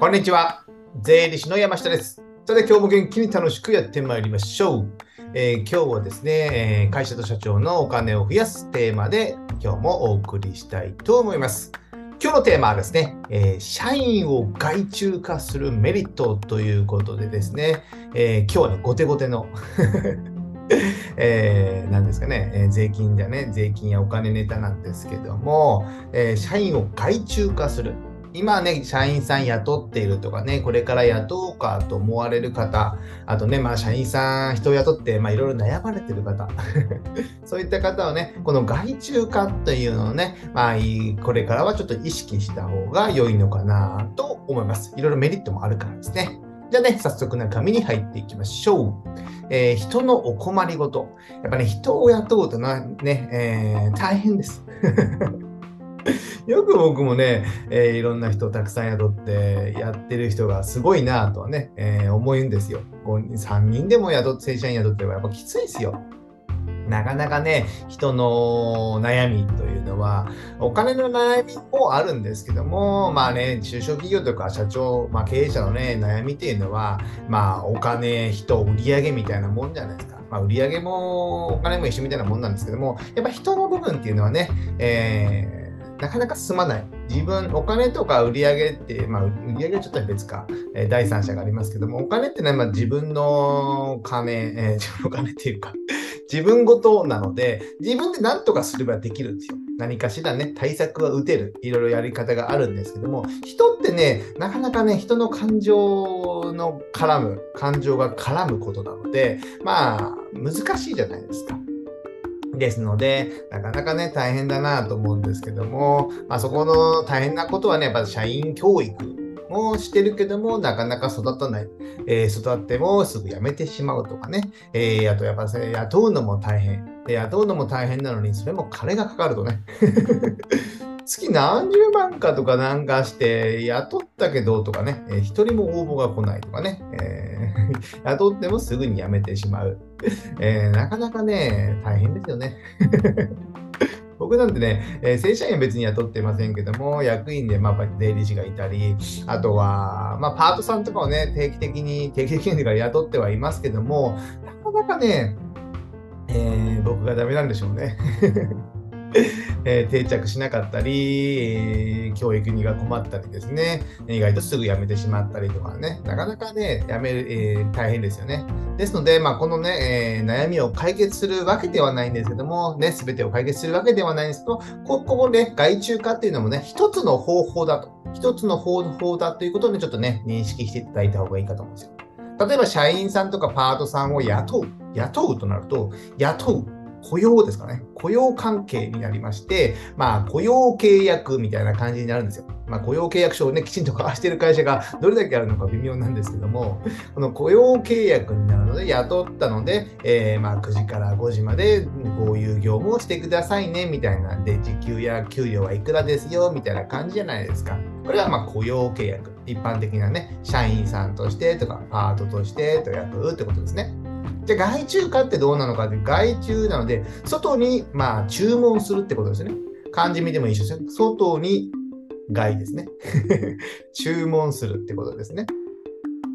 こんにちは。税理士の山下です。さて、今日も元気に楽しくやってまいりましょう。えー、今日はですねえ、会社と社長のお金を増やすテーマで今日もお送りしたいと思います。今日のテーマはですね、えー、社員を外注化するメリットということでですね、え、今日はね、後手後手の えー、ですかね、え、税金じゃね、税金やお金ネタなんですけども、え、社員を外注化する。今ね、社員さん雇っているとかね、これから雇おうかと思われる方、あとね、まあ、社員さん、人を雇って、まあ、いろいろ悩まれてる方、そういった方はね、この外注化というのをね、まあ、これからはちょっと意識した方が良いのかなと思います。いろいろメリットもあるからですね。じゃあね、早速中身に入っていきましょう。えー、人のお困りごと。やっぱね、人を雇うとな、ね、えー、大変です。よく僕もね、えー、いろんな人をたくさん雇ってやってる人がすごいなとはね、えー、思うんですよ。3人でも雇って、正社員雇ってはやっぱきついですよ。なかなかね、人の悩みというのは、お金の悩みもあるんですけども、まあね、中小企業とか社長、まあ、経営者のね、悩みっていうのは、まあ、お金、人、売上みたいなもんじゃないですか。まあ、売上もお金も一緒みたいなもんなんですけども、やっぱ人の部分っていうのはね、えーなかなか進まない。自分、お金とか売り上げって、まあ、売り上げはちょっと別か、えー、第三者がありますけども、お金ってのは、まあ、自分の金、えー、自分の金っていうか、自分ごとなので、自分で何とかすればできるんですよ。何かしらね、対策は打てる。いろいろやり方があるんですけども、人ってね、なかなかね、人の感情の絡む、感情が絡むことなので、まあ、難しいじゃないですか。ですので、なかなかね、大変だなと思うんですけども、まあ、そこの大変なことはね、やっぱ社員教育もしてるけども、なかなか育たない。えー、育ってもすぐ辞めてしまうとかね。えー、あとやっぱ雇うのも大変。で雇うのも大変なのに、それも金がかかるとね。月何十万かとかなんかして雇ったけどとかね、えー、一人も応募が来ないとかね、えー、雇ってもすぐに辞めてしまう。えー、なかなかね、大変ですよね。僕なんてね、えー、正社員は別に雇ってませんけども、役員で、まあ、税理士がいたり、あとは、まあ、パートさんとかをね、定期的に、定期的に雇ってはいますけども、なかなかね、えー、僕がダメなんでしょうね。えー、定着しなかったり、えー、教育にが困ったりですね、意外とすぐ辞めてしまったりとかね、なかなかね、辞める、えー、大変ですよね。ですので、まあ、このね、え悩みを解決するわけではないんですけども、ね、すべてを解決するわけではないんですけど、ここをね、外注化っていうのもね、一つの方法だと、一つの方法だということで、ちょっとね、認識していただいた方がいいかと思うんですよ。例えば、社員さんとかパートさんを雇う、雇うとなると、雇う。雇用ですかね。雇用関係になりまして、まあ、雇用契約みたいな感じになるんですよ。まあ、雇用契約書をね、きちんと交わしている会社がどれだけあるのか微妙なんですけども、この雇用契約になるので、雇ったので、えー、まあ、9時から5時までこういう業務をしてくださいね、みたいなんで、時給や給料はいくらですよ、みたいな感じじゃないですか。これはま雇用契約。一般的なね、社員さんとしてとか、パートとしてと雇うってことですね。じゃあ外注化ってどうなのかって外注なので、外にまあ注文するってことですよね。漢字見てもいいですよ。外に外ですね。注文するってことですね。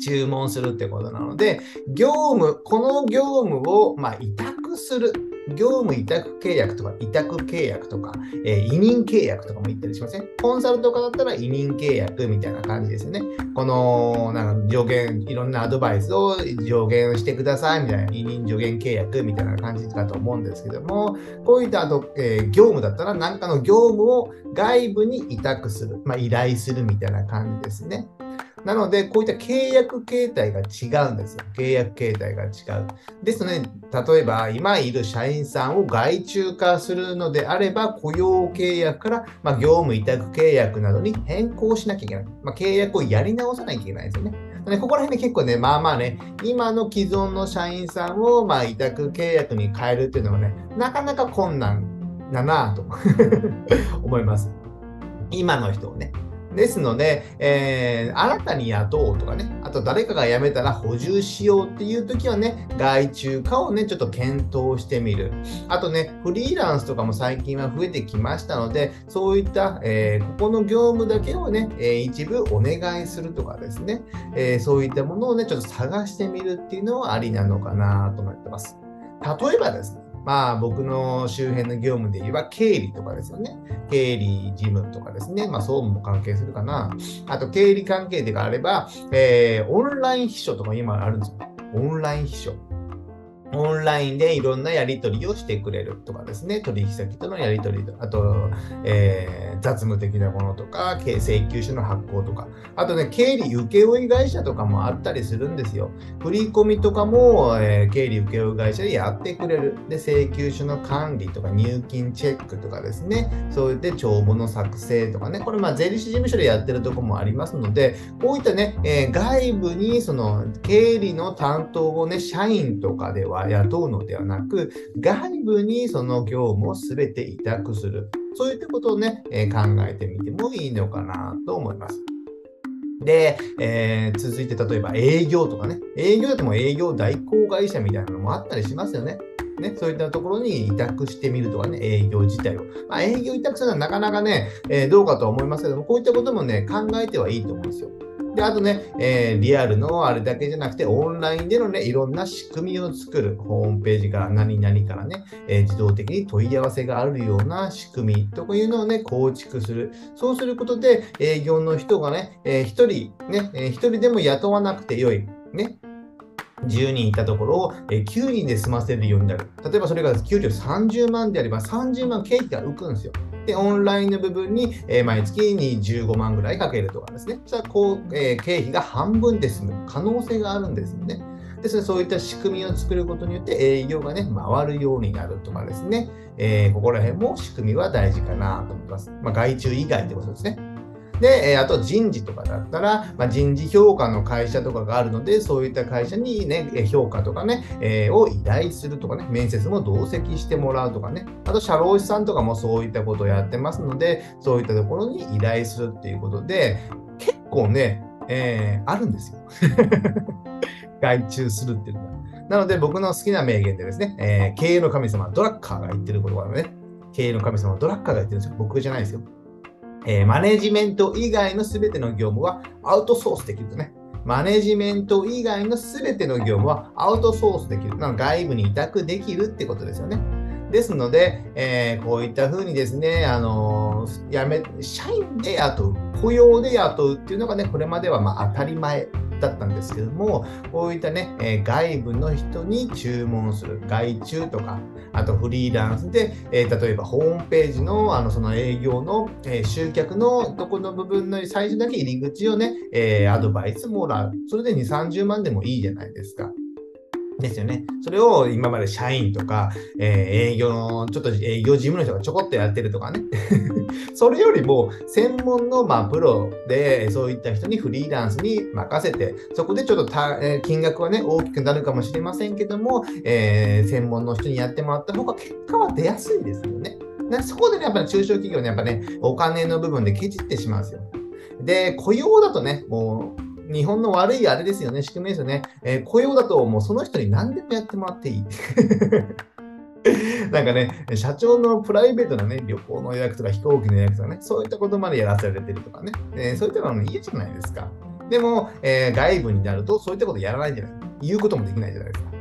注文するってことなので、業務、この業務をま委託する。業務委託契約とか委託契約とか、えー、委任契約とかも言ったりしません、コンサルとかだったら委任契約みたいな感じですよね。この、なんか助言、いろんなアドバイスを助言してくださいみたいな、委任助言契約みたいな感じかと思うんですけども、こういったあと、えー、業務だったら何かの業務を外部に委託する、まあ、依頼するみたいな感じですね。なので、こういった契約形態が違うんですよ。契約形態が違う。ですので、例えば今いる社員さんを外注化するのであれば、雇用契約から、まあ、業務委託契約などに変更しなきゃいけない。まあ、契約をやり直さなきゃいけないですよね。でここら辺で結構ね、まあまあね、今の既存の社員さんを、まあ、委託契約に変えるっていうのはね、なかなか困難だなと 思います。今の人をね。ですので、えー、新たに雇おうとかね、あと誰かが辞めたら補充しようっていう時はね、外注化をね、ちょっと検討してみる。あとね、フリーランスとかも最近は増えてきましたので、そういった、えー、ここの業務だけをね、えー、一部お願いするとかですね、えそういったものをね、ちょっと探してみるっていうのはありなのかなと思ってます。例えばですね、まあ僕の周辺の業務で言えば経理とかですよね。経理事務とかですね。まあ総務も関係するかな。あと経理関係であれば、えー、オンライン秘書とか今あるんですよ。オンライン秘書。オンラインでいろんなやり取りをしてくれるとかですね、取引先とのやり取り、あと、えー、雑務的なものとか、請求書の発行とか、あとね、経理請負会社とかもあったりするんですよ。振り込みとかも、えー、経理請負会社でやってくれる。で、請求書の管理とか、入金チェックとかですね、そういって帳簿の作成とかね、これ、まあ、税理士事務所でやってるとこもありますので、こういったね、えー、外部にその経理の担当をね、社員とかでは雇うのではなく、外部にその業務を全て委託する。そういったことをね、え考えてみてもいいのかなと思います。で、えー、続いて例えば営業とかね、営業だとも営業代行会社みたいなのもあったりしますよね。ね、そういったところに委託してみるとかね、営業自体を。まあ、営業委託するのはなかなかね、えー、どうかとは思いますけども、こういったこともね、考えてはいいと思うんですよ。で、あとね、えー、リアルのあれだけじゃなくて、オンラインでのね、いろんな仕組みを作る、ホームページから何々からね、えー、自動的に問い合わせがあるような仕組みとかいうのをね、構築する。そうすることで、営業の人がね、えー、1人、ね、えー、1人でも雇わなくてよい。ね、10人いたところを9人で済ませるようになる。例えばそれが給料30万であれば30万経費が浮くんですよ。で、オンラインの部分に、え毎月に15万ぐらいかけるとかですね。そしたらこう、え経費が半分で済む可能性があるんですよね。ですの、そういった仕組みを作ることによって営業がね、回るようになるとかですね。えー、ここら辺も仕組みは大事かなと思います。まあ、外注以外ってことですね。で、えあと人事とかだったら、まあ、人事評価の会社とかがあるので、そういった会社にね、評価とかね、えー、を依頼するとかね、面接も同席してもらうとかね、あと社労士さんとかもそういったことをやってますので、そういったところに依頼するっていうことで、結構ね、えー、あるんですよ。外注するっていうのは。なので僕の好きな名言でですね、えー、経営の神様、ドラッカーが言ってることがね、経営の神様、ドラッカーが言ってるんですよ。僕じゃないですよ。えー、マネジメント以外の全ての業務はアウトソースできるとね。マネジメント以外の全ての業務はアウトソースできる。なの外部に委託できるってことですよね。ですので、えー、こういったふうにですね、あのー、やめ、社員で雇う、雇用で雇うっていうのがね、これまではま当たり前だったんですけども、こういったね、え外部の人に注文する、外注とか、あとフリーランスで、え例えばホームページのあのその営業の、え集客のとこの部分の最初だけ入り口をね、えアドバイスもらう。それで2、30万でもいいじゃないですか。ですよね。それを今まで社員とか、えー、営業の、ちょっと営業事務の人がちょこっとやってるとかね。それよりも、専門の、まあ、プロで、そういった人にフリーランスに任せて、そこでちょっとた、え、金額はね、大きくなるかもしれませんけども、えー、専門の人にやってもらった方が結果は出やすいですよね。でそこでね、やっぱり中小企業ね、やっぱね、お金の部分でケチってしまうんですよ。で、雇用だとね、もう、日本の悪いあれですよね、仕組みですよね。えー、雇用だともうその人に何でもやってもらっていい。なんかね、社長のプライベートなね、旅行の予約とか飛行機の予約とかね、そういったことまでやらされてるとかね、えー、そういったのもいいじゃないですか。でも、えー、外部になるとそういったことやらないじゃない。言うこともできないじゃないですか。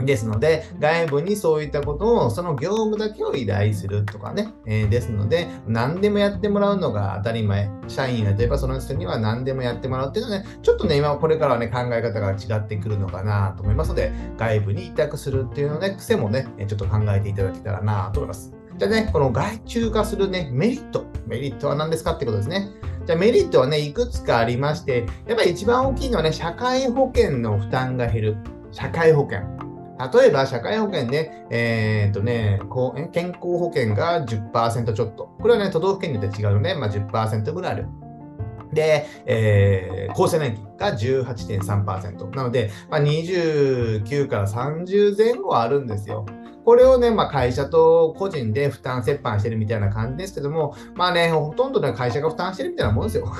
ですので、外部にそういったことを、その業務だけを依頼するとかね。えー、ですので、何でもやってもらうのが当たり前。社員が例えばその人には何でもやってもらうっていうのはね、ちょっとね、今これからはね、考え方が違ってくるのかなと思いますので、外部に委託するっていうのね、癖もね、ちょっと考えていただけたらなと思います。じゃあね、この外注化するね、メリット。メリットは何ですかってことですね。じゃあメリットはね、いくつかありまして、やっぱり一番大きいのはね、社会保険の負担が減る。社会保険。例えば、社会保険ね、えー、っとね、健康保険が10%ちょっと。これはね、都道府県によって違うので、まあ、10%ぐらいある。で、えー、厚生年金が18.3%。なので、まあ、29から30前後あるんですよ。これをね、まあ、会社と個人で負担折半してるみたいな感じですけども、まあね、ほとんどの会社が負担してるみたいなもんですよ。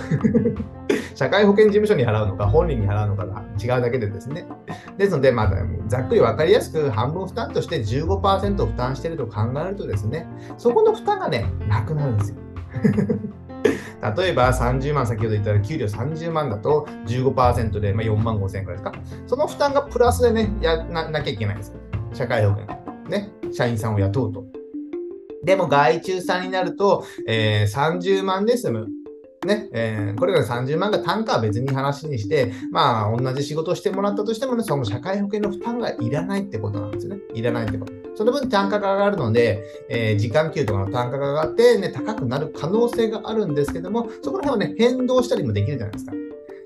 社会保険事務所に払うのか、本人に払うのかが違うだけでですね。ですので、まあ、ざっくり分かりやすく半分負担として15%負担してると考えるとですね、そこの負担がね、なくなるんですよ。例えば30万、先ほど言ったら給料30万だと15%で、まあ、4万5千円くらいですか。その負担がプラスでね、やななきゃいけないんですよ。社会保険。ね。社員さんを雇うと。でも外注さんになると、えー、30万で済む。ね、えー、これが30万が単価は別に話にして、まあ、同じ仕事をしてもらったとしてもね、その社会保険の負担がいらないってことなんですね。いらないってこと。その分単価が上がるので、えー、時間給とかの単価が上がって、ね、高くなる可能性があるんですけども、そこら辺はね、変動したりもできるじゃないですか。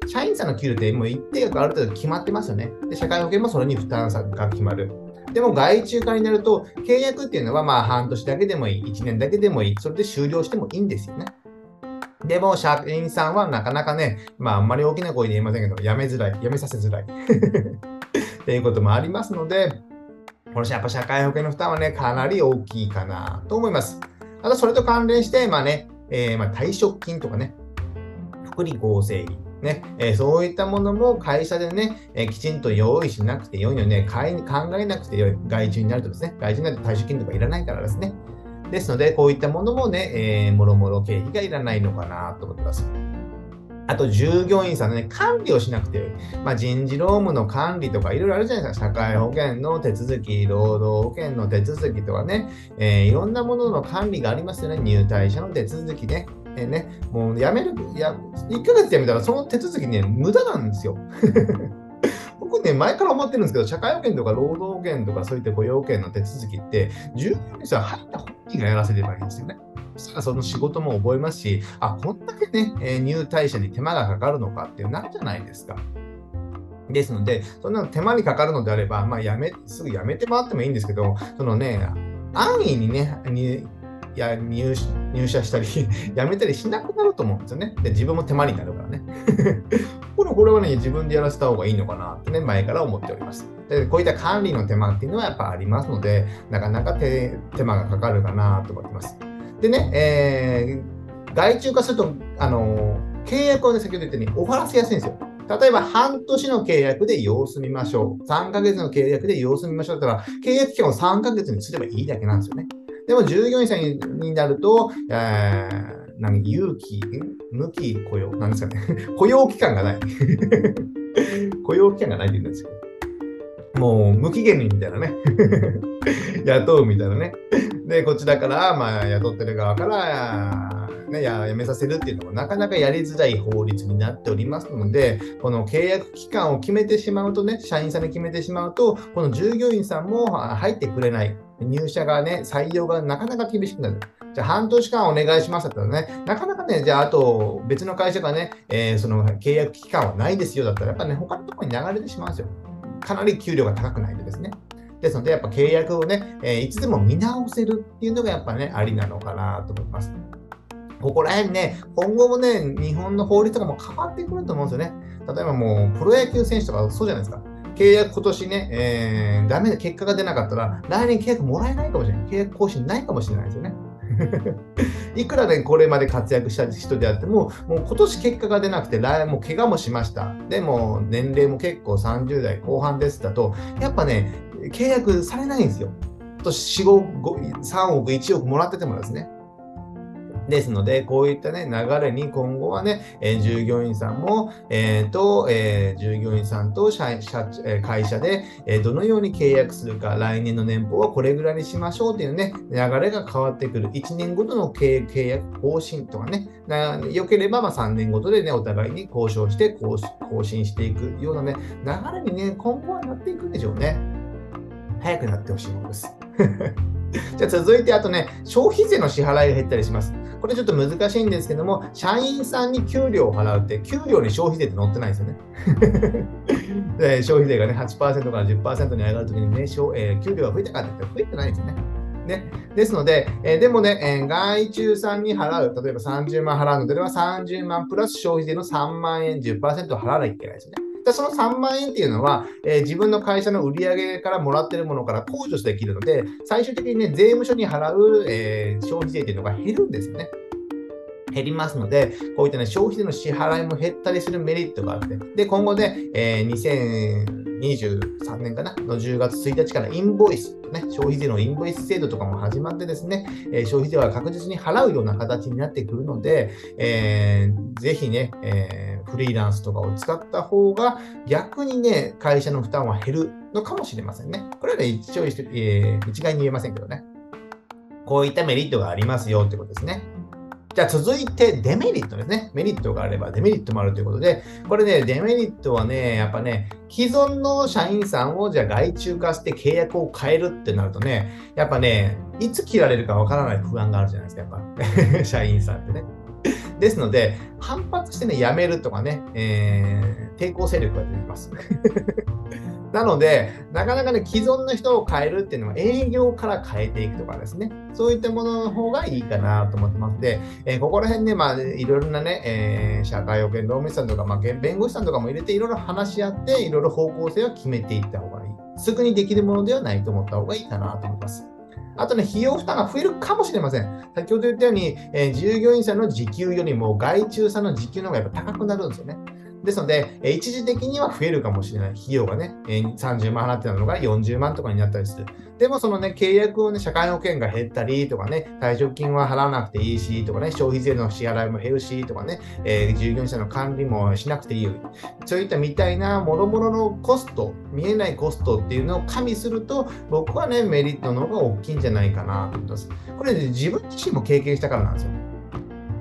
社員さんの給料ってもう一定額ある程度決まってますよね。で、社会保険もそれに負担が決まる。でも外注化になると、契約っていうのはまあ半年だけでもいい、1年だけでもいい、それで終了してもいいんですよね。でも、社員さんはなかなかね、まあ、あんまり大きな声で言いませんけど、辞めづらい、辞めさせづらい。っていうこともありますので、このやっぱ社会保険の負担はね、かなり大きいかなと思います。ただ、それと関連して、まあね、えー、ま退職金とかね、福利厚生費、ねえー、そういったものも会社でね、えー、きちんと用意しなくてよいのね、考えなくてよい、外注になるとですね、外注になると退職金とかいらないからですね。ですので、こういったものもね、えー、もろもろ経費がいらないのかなと思ってます。あと、従業員さんのね、管理をしなくてよい。まあ、人事労務の管理とかいろいろあるじゃないですか。社会保険の手続き、労働保険の手続きとかね、えー、いろんなものの管理がありますよね。入隊者の手続きね。えー、ね、もう辞める、や1ヶ月辞めたらその手続きね、無駄なんですよ。僕ね、前から思ってるんですけど、社会保険とか労働保険とかそういった雇用保険の手続きって、従業員さん入った本人がやらせればいいんですよね。そしたらその仕事も覚えますし、あ、こんだけね、え入隊者に手間がかかるのかってなるじゃないですか。ですので、そんなの手間にかかるのであれば、まあ、やめ、すぐやめてもらってもいいんですけど、そのね、安易にね、にや入社したり やめたりしなくなると思うんですよね。で、自分も手間になるからね。これこれはね、自分でやらせた方がいいのかなってね、前から思っております。でこういった管理の手間っていうのはやっぱありますので、なかなか手手間がかかるかなと思ってます。でね、えー、外注化すると、あの契約をね、先ほど言ったように終わらせやすいんですよ。例えば半年の契約で様子見ましょう。3ヶ月の契約で様子見ましょうだったら、契約期間を3ヶ月にすればいいだけなんですよね。でも従業員さんになると、え、何、有期、無期雇用、なんですかね。雇用期間がない。雇用期間がないって言うんですよ。もう無期限にみたいなね。雇うみたいなね。で、こちらから、まあ、雇ってる側から、ね、やめさせるっていうのもなかなかやりづらい法律になっておりますので、この契約期間を決めてしまうとね、社員さんに決めてしまうと、この従業員さんも入ってくれない。入社がね、採用がなかなか厳しくなる。じゃあ半年間お願いしますだったらね、なかなかね、じゃああと別の会社がね、えー、その契約期間はないですよだったら、やっぱね、他のところに流れてしまうんですよ。かなり給料が高くないとですね。ですので、やっぱ契約をね、えー、いつでも見直せるっていうのがやっぱね、ありなのかなと思います。ここら辺ね、今後もね、日本の法律とかも変わってくると思うんですよね。例えばもう、プロ野球選手とかそうじゃないですか。契約今年ね、えー、ダメで結果が出なかったら、来年契約もらえないかもしれない。契約更新ないかもしれないですよね。いくらね、これまで活躍した人であっても、もう今年結果が出なくて、来もう怪我もしました。でも、年齢も結構30代後半ですだと、やっぱね、契約されないんですよ。今年4、5、3億、1億もらっててもですね。ですので、こういったね、流れに今後はね、えー、従業員さんも、えー、と、えー、従業員さんと社社会社で、えー、どのように契約するか、来年の年俸はこれぐらいにしましょうというね、流れが変わってくる。1年ごとの契約更新とかね、良ければま3年ごとでね、お互いに交渉して更新していくようなね、流れにね、今後はなっていくんでしょうね。早くなってほしいものです。じゃあ続いて、あとね、消費税の支払いが減ったりします。これちょっと難しいんですけども、社員さんに給料を払うって、給料に消費税って載ってないですよね。で消費税がね、8%から10%に上がるときにね、えー、給料が増えたかって言ったら増えてないですよね。ね、ですので、えー、でもね、えー、外注さんに払う、例えば30万払うのであれば30万プラス消費税の3万円10%払わなきゃいけないですよね。でその3万円っていうのは、えー、自分の会社の売上からもらってるものから控除できるので、最終的にね、税務署に払う、えー、消費税っていうのが減るんですよね。減りますので、こういったね、消費税の支払いも減ったりするメリットがあって、で、今後ね、えー、2023年かな、の10月1日からインボイス、ね、消費税のインボイス制度とかも始まってですね、え、消費税は確実に払うような形になってくるので、えー、ぜひね、えー、フリーランスとかを使った方が逆にね、会社の負担は減るのかもしれませんね。これはね、一応、えー、一概に言えませんけどね。こういったメリットがありますよってことですね。じゃあ続いてデメリットですね。メリットがあればデメリットもあるということで、これね、デメリットはね、やっぱね、既存の社員さんをじゃあ外注化して契約を変えるってなるとね、やっぱね、いつ切られるかわからない不安があるじゃないですか、やっぱ。社員さんってね。ですので、反発してね、辞めるとかね、えー、抵抗勢力が出てきます。なので、なかなかね、既存の人を変えるっていうのは営業から変えていくとかですね、そういったものの方がいいかなと思ってますで、えー、ここら辺ね、まあ、いろいろなね、えー、社会保険労務士さんとか、まあ、弁護士さんとかも入れて、いろいろ話し合って、いろいろ方向性を決めていった方がいい。すぐにできるものではないと思った方がいいかなと思います。あとね、費用負担が増えるかもしれません。先ほど言ったように、えー、従業員さんの時給よりも外注さんの時給の方がやっぱ高くなるんですよね。ですので、一時的には増えるかもしれない費用がね、30万払ってたのが40万とかになったりする。でもそのね、契約をね、社会保険が減ったりとかね、退職金は払わなくていいしとかね、消費税の支払いも減るしとかね、えー、従業者の管理もしなくていいよ。そういったみたいなもろもろのコスト、見えないコストっていうのを加味すると、僕はね、メリットの方が大きいんじゃないかなと思います。これ、ね、自分自身も経験したからなんですよ。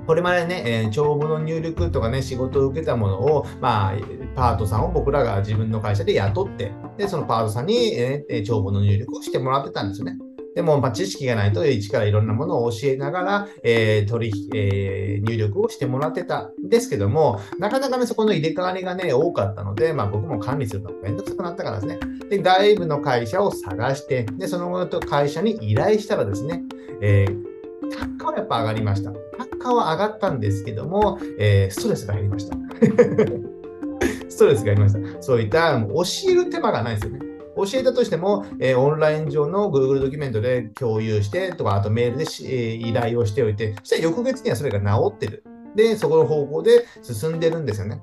これまでね、えー、帳簿の入力とかね、仕事を受けたものを、まあ、パートさんを僕らが自分の会社で雇って、で、そのパートさんに、えー、帳簿の入力をしてもらってたんですよね。でも、まあ、知識がないと、一からいろんなものを教えながら、えー、取引、えー、入力をしてもらってたんですけども、なかなかね、そこの入れ替わりがね、多かったので、まあ、僕も管理するのがめんどくさくなったからですね。で、外部の会社を探して、で、その後会社に依頼したらですね、えー、単価はやっぱ上がりました。単価は上がったんですけども、えー、ストレスが減りました。ストレスがありました。そういった教える手間がないですよね。教えたとしても、えー、オンライン上の Google ドキュメントで共有してとか、あとメールで、えー、依頼をしておいて、そしたら翌月にはそれが治ってる。で、そこの方向で進んでるんですよね。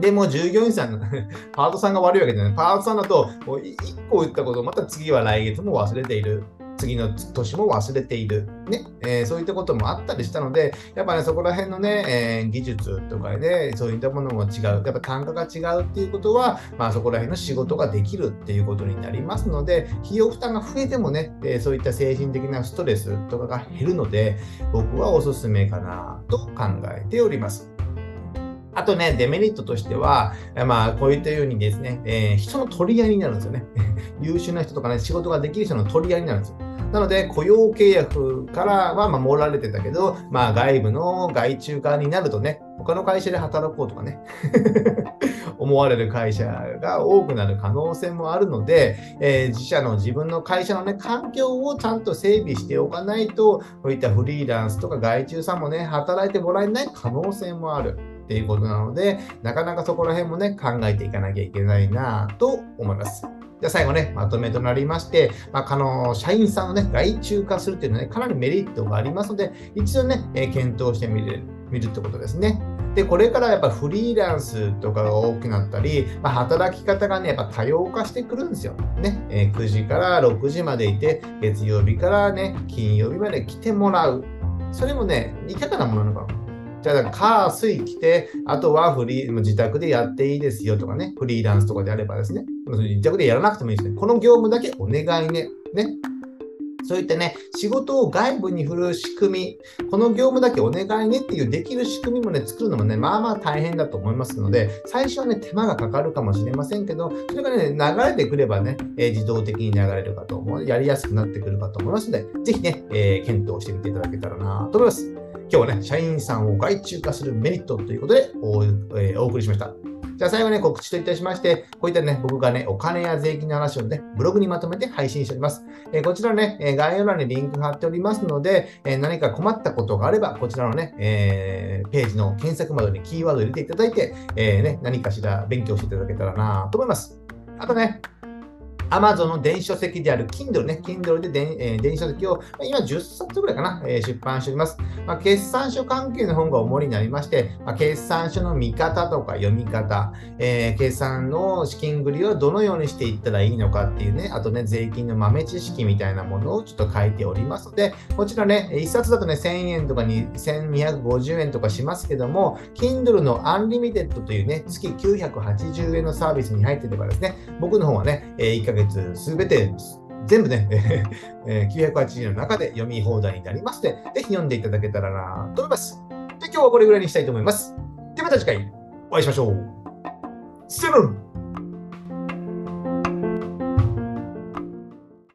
でも従業員さんの パートさんが悪いわけじゃない。パートさんだと、1個言ったことをまた次は来月も忘れている。次の年も忘れている、ね。えー、そういったこともあったりしたので、やっぱね、そこら辺のね、えー、技術とかで、そういったものも違う、やっぱ単価が違うっていうことは、まあ、そこら辺の仕事ができるっていうことになりますので、費用負担が増えてもね、えー、そういった精神的なストレスとかが減るので、僕はおすすめかなと考えております。あとね、デメリットとしては、まあ、こういったようにですね、えー、人の取り合いになるんですよね。優秀な人とかね、仕事ができる人の取り合いになるんですよ。なので、雇用契約からは守られてたけど、まあ、外部の外注化になるとね、他の会社で働こうとかね 思われる会社が多くなる可能性もあるので、えー、自社の自分の会社のね、環境をちゃんと整備しておかないと、こういったフリーランスとか外注さんもね、働いてもらえない可能性もある。っていうことなので、なかなかそこら辺もね、考えていかなきゃいけないなと思います。じゃあ最後ね、まとめとなりまして、まあ、の社員さんをね、外注化するっていうのはね、かなりメリットがありますので、一度ね、えー、検討してみる見るってことですね。で、これからやっぱフリーランスとかが多くなったり、まあ、働き方がね、やっぱ多様化してくるんですよ。ね、えー、9時から6時までいて、月曜日からね、金曜日まで来てもらう。それもね、いかがなものなのかじゃあ、火、水来て、あとはフリー、自宅でやっていいですよとかね、フリーランスとかであればですね、自宅でやらなくてもいいですね。この業務だけお願いね。ね。そういったね、仕事を外部に振る仕組み、この業務だけお願いねっていうできる仕組みもね、作るのもね、まあまあ大変だと思いますので、最初はね、手間がかかるかもしれませんけど、それがね、流れてくればね、えー、自動的に流れるかと思う、やりやすくなってくるかと思いますので、ぜひね、えー、検討してみていただけたらなと思います。今日はね、社員さんを外注化するメリットということでお,、えー、お送りしました。じゃあ最後ね、告知といたしまして、こういったね、僕がね、お金や税金の話をね、ブログにまとめて配信しております。えー、こちらね、え概要欄にリンク貼っておりますので、えー、何か困ったことがあれば、こちらのね、えー、ページの検索窓にキーワードを入れていただいて、えね、何かしら勉強していただけたらなと思います。あとね、Amazon の電子書籍である Kindle ね、Kindle で電,、えー、電子書籍を、ま、今10冊ぐらいかな、えー、出版しております。まあ、決算書関係の本が主になりまして、まあ、決算書の見方とか読み方、えー、決算の資金繰りをどのようにしていったらいいのかっていうね、あとね、税金の豆知識みたいなものをちょっと書いておりますので、こちらね、1冊だとね、1000円とかに1250円とかしますけども、Kindle の Unlimited というね、月980円のサービスに入っていればですね、僕の方はね、1ヶ月月すべて全部ね、え980の中で読み放題になりますので、ぜひ読んでいただけたらなと思います。で、今日はこれぐらいにしたいと思います。ではまた次回お会いしましょう。セブン